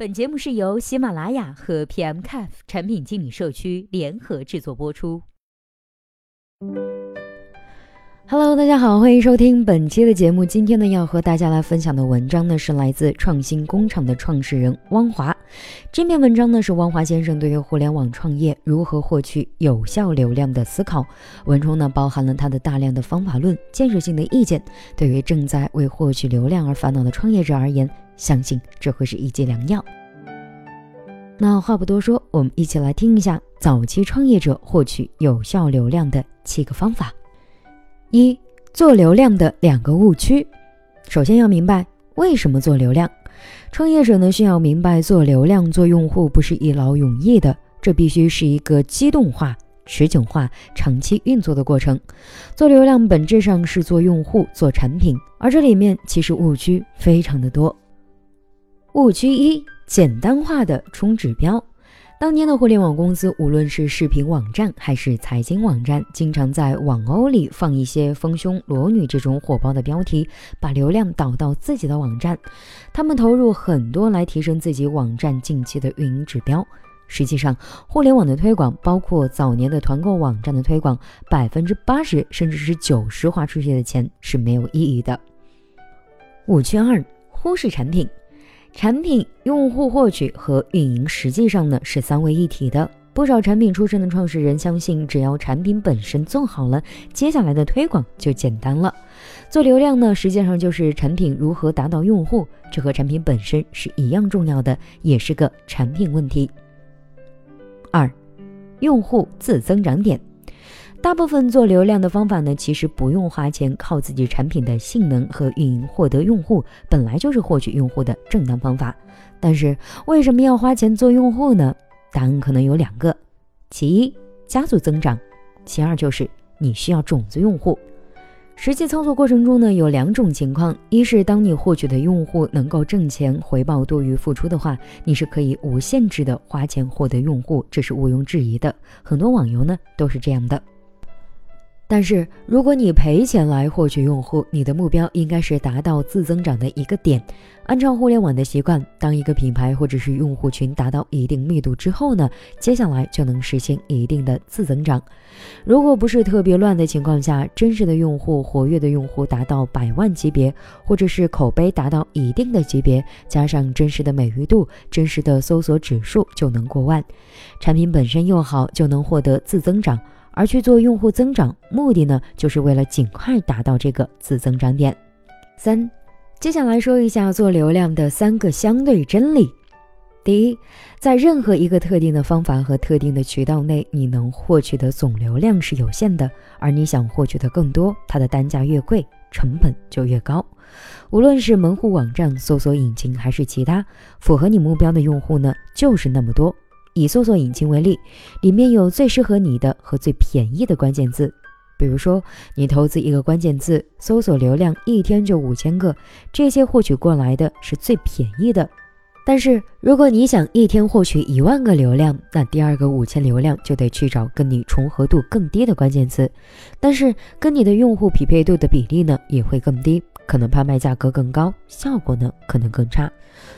本节目是由喜马拉雅和 PMCAF 产品经理社区联合制作播出。Hello，大家好，欢迎收听本期的节目。今天呢，要和大家来分享的文章呢，是来自创新工厂的创始人汪华。这篇文章呢，是汪华先生对于互联网创业如何获取有效流量的思考。文中呢，包含了他的大量的方法论、建设性的意见。对于正在为获取流量而烦恼的创业者而言，相信这会是一剂良药。那话不多说，我们一起来听一下早期创业者获取有效流量的七个方法。一做流量的两个误区，首先要明白为什么做流量。创业者呢需要明白，做流量、做用户不是一劳永逸的，这必须是一个机动化、持久化、长期运作的过程。做流量本质上是做用户、做产品，而这里面其实误区非常的多。误区一：简单化的冲指标。当年的互联网公司，无论是视频网站还是财经网站，经常在网欧里放一些丰胸裸女这种火爆的标题，把流量导到自己的网站。他们投入很多来提升自己网站近期的运营指标。实际上，互联网的推广，包括早年的团购网站的推广，百分之八十甚至是九十花出去的钱是没有意义的。误区二：忽视产品。产品、用户获取和运营实际上呢是三位一体的。不少产品出身的创始人相信，只要产品本身做好了，接下来的推广就简单了。做流量呢，实际上就是产品如何达到用户，这和产品本身是一样重要的，也是个产品问题。二，用户自增长点。大部分做流量的方法呢，其实不用花钱，靠自己产品的性能和运营获得用户，本来就是获取用户的正当方法。但是为什么要花钱做用户呢？答案可能有两个：其一，加速增长；其二就是你需要种子用户。实际操作过程中呢，有两种情况：一是当你获取的用户能够挣钱，回报多于付出的话，你是可以无限制的花钱获得用户，这是毋庸置疑的。很多网游呢都是这样的。但是，如果你赔钱来获取用户，你的目标应该是达到自增长的一个点。按照互联网的习惯，当一个品牌或者是用户群达到一定密度之后呢，接下来就能实现一定的自增长。如果不是特别乱的情况下，真实的用户、活跃的用户达到百万级别，或者是口碑达到一定的级别，加上真实的美誉度、真实的搜索指数，就能过万。产品本身又好，就能获得自增长。而去做用户增长，目的呢，就是为了尽快达到这个自增长点。三，接下来说一下做流量的三个相对真理。第一，在任何一个特定的方法和特定的渠道内，你能获取的总流量是有限的，而你想获取的更多，它的单价越贵，成本就越高。无论是门户网站、搜索引擎还是其他，符合你目标的用户呢，就是那么多。以搜索引擎为例，里面有最适合你的和最便宜的关键字。比如说，你投资一个关键字，搜索流量一天就五千个，这些获取过来的是最便宜的。但是，如果你想一天获取一万个流量，那第二个五千流量就得去找跟你重合度更低的关键词，但是跟你的用户匹配度的比例呢也会更低。可能拍卖价格更高，效果呢可能更差。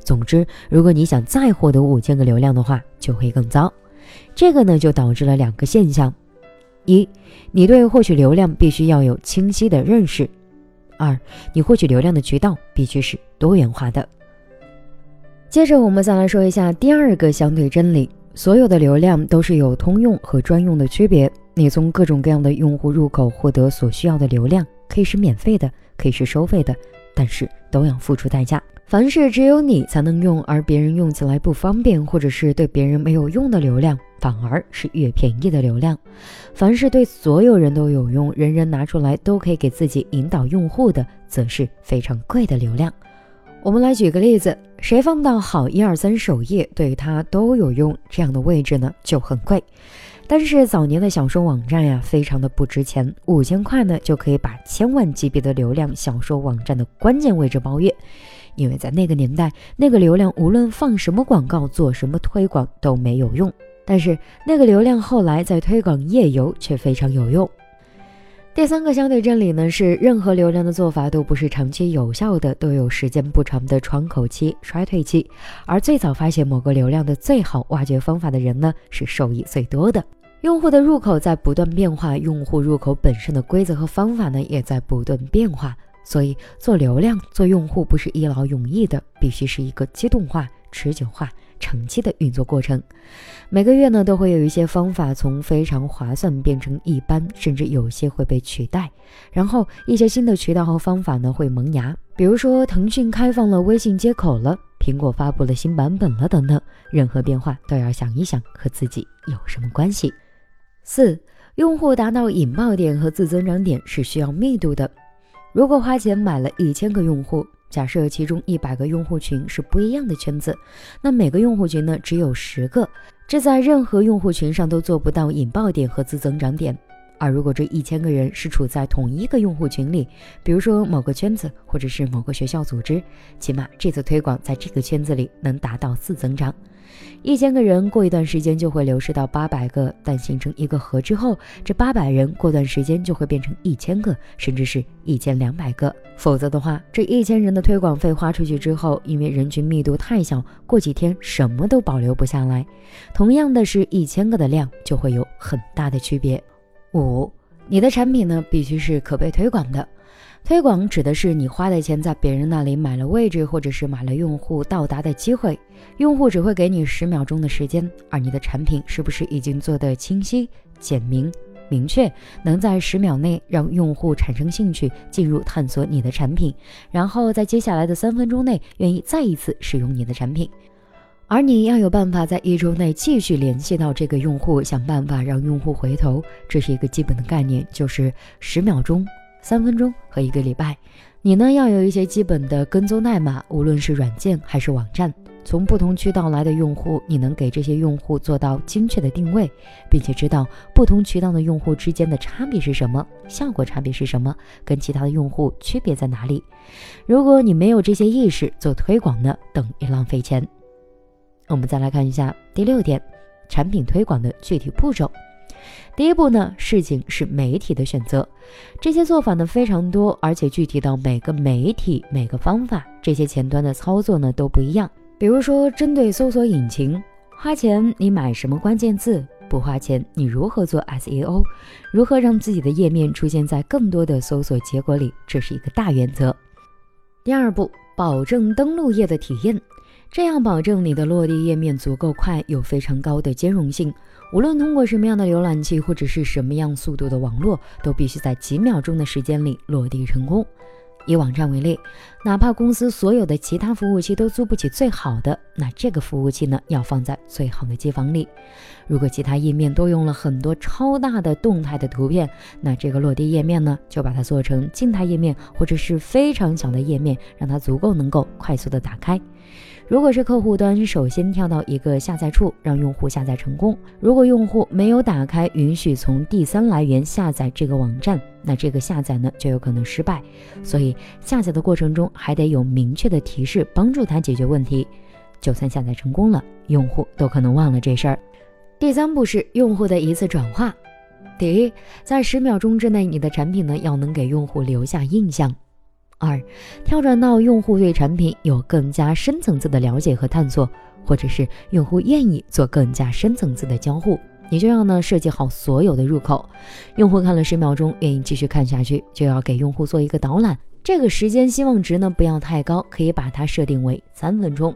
总之，如果你想再获得五千个流量的话，就会更糟。这个呢就导致了两个现象：一，你对获取流量必须要有清晰的认识；二，你获取流量的渠道必须是多元化的。接着，我们再来说一下第二个相对真理：所有的流量都是有通用和专用的区别。你从各种各样的用户入口获得所需要的流量，可以是免费的。可以是收费的，但是都要付出代价。凡是只有你才能用，而别人用起来不方便，或者是对别人没有用的流量，反而是越便宜的流量。凡是对所有人都有用，人人拿出来都可以给自己引导用户的，则是非常贵的流量。我们来举个例子，谁放到好一二三首页，对他都有用这样的位置呢，就很贵。但是早年的小说网站呀，非常的不值钱，五千块呢就可以把千万级别的流量小说网站的关键位置包月。因为在那个年代，那个流量无论放什么广告、做什么推广都没有用，但是那个流量后来在推广页游却非常有用。第三个相对真理呢是，任何流量的做法都不是长期有效的，都有时间不长的窗口期、衰退期。而最早发现某个流量的最好挖掘方法的人呢，是受益最多的。用户的入口在不断变化，用户入口本身的规则和方法呢，也在不断变化。所以做流量、做用户不是一劳永逸的，必须是一个机动化、持久化。长期的运作过程，每个月呢都会有一些方法从非常划算变成一般，甚至有些会被取代。然后一些新的渠道和方法呢会萌芽，比如说腾讯开放了微信接口了，苹果发布了新版本了等等。任何变化都要想一想和自己有什么关系。四，用户达到引爆点和自增长点是需要密度的。如果花钱买了一千个用户。假设其中一百个用户群是不一样的圈子，那每个用户群呢只有十个，这在任何用户群上都做不到引爆点和自增长点。而如果这一千个人是处在同一个用户群里，比如说某个圈子或者是某个学校组织，起码这次推广在这个圈子里能达到自增长。一千个人过一段时间就会流失到八百个，但形成一个核之后，这八百人过段时间就会变成一千个，甚至是一千两百个。否则的话，这一千人的推广费花出去之后，因为人群密度太小，过几天什么都保留不下来。同样的是一千个的量，就会有很大的区别。五，你的产品呢必须是可被推广的。推广指的是你花的钱在别人那里买了位置，或者是买了用户到达的机会。用户只会给你十秒钟的时间，而你的产品是不是已经做得清晰、简明、明确，能在十秒内让用户产生兴趣，进入探索你的产品，然后在接下来的三分钟内愿意再一次使用你的产品。而你要有办法在一周内继续联系到这个用户，想办法让用户回头，这是一个基本的概念，就是十秒钟。三分钟和一个礼拜，你呢要有一些基本的跟踪代码，无论是软件还是网站，从不同渠道来的用户，你能给这些用户做到精确的定位，并且知道不同渠道的用户之间的差别是什么，效果差别是什么，跟其他的用户区别在哪里。如果你没有这些意识，做推广呢等于浪费钱。我们再来看一下第六点，产品推广的具体步骤。第一步呢，事情是媒体的选择，这些做法呢非常多，而且具体到每个媒体、每个方法，这些前端的操作呢都不一样。比如说，针对搜索引擎，花钱你买什么关键字，不花钱你如何做 SEO，如何让自己的页面出现在更多的搜索结果里，这是一个大原则。第二步，保证登录页的体验，这样保证你的落地页面足够快，有非常高的兼容性。无论通过什么样的浏览器或者是什么样速度的网络，都必须在几秒钟的时间里落地成功。以网站为例，哪怕公司所有的其他服务器都租不起最好的，那这个服务器呢，要放在最好的机房里。如果其他页面都用了很多超大的动态的图片，那这个落地页面呢，就把它做成静态页面或者是非常小的页面，让它足够能够快速的打开。如果是客户端，首先跳到一个下载处，让用户下载成功。如果用户没有打开允许从第三来源下载这个网站，那这个下载呢就有可能失败。所以下载的过程中还得有明确的提示帮助他解决问题。就算下载成功了，用户都可能忘了这事儿。第三步是用户的一次转化。第一，在十秒钟之内，你的产品呢要能给用户留下印象。二，跳转到用户对产品有更加深层次的了解和探索，或者是用户愿意做更加深层次的交互，你就要呢设计好所有的入口。用户看了十秒钟，愿意继续看下去，就要给用户做一个导览。这个时间希望值呢不要太高，可以把它设定为三分钟。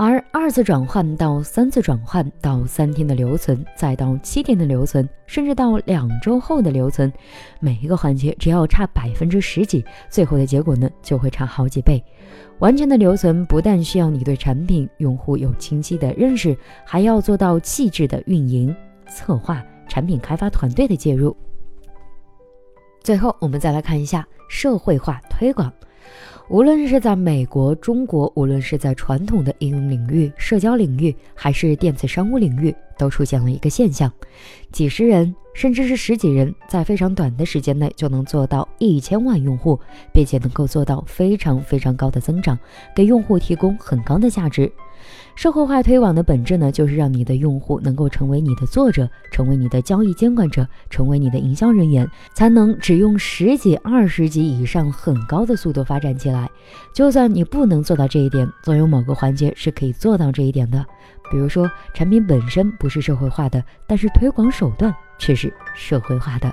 而二次转换到三次转换到三天的留存，再到七天的留存，甚至到两周后的留存，每一个环节只要差百分之十几，最后的结果呢就会差好几倍。完全的留存不但需要你对产品用户有清晰的认识，还要做到细致的运营策划、产品开发团队的介入。最后，我们再来看一下社会化推广。无论是在美国、中国，无论是在传统的应用领域、社交领域，还是电子商务领域，都出现了一个现象：几十人，甚至是十几人，在非常短的时间内就能做到一千万用户，并且能够做到非常非常高的增长，给用户提供很高的价值。社会化推广的本质呢，就是让你的用户能够成为你的作者，成为你的交易监管者，成为你的营销人员，才能只用十几、二十级以上很高的速度发展起来。就算你不能做到这一点，总有某个环节是可以做到这一点的。比如说，产品本身不是社会化的，但是推广手段却是社会化的。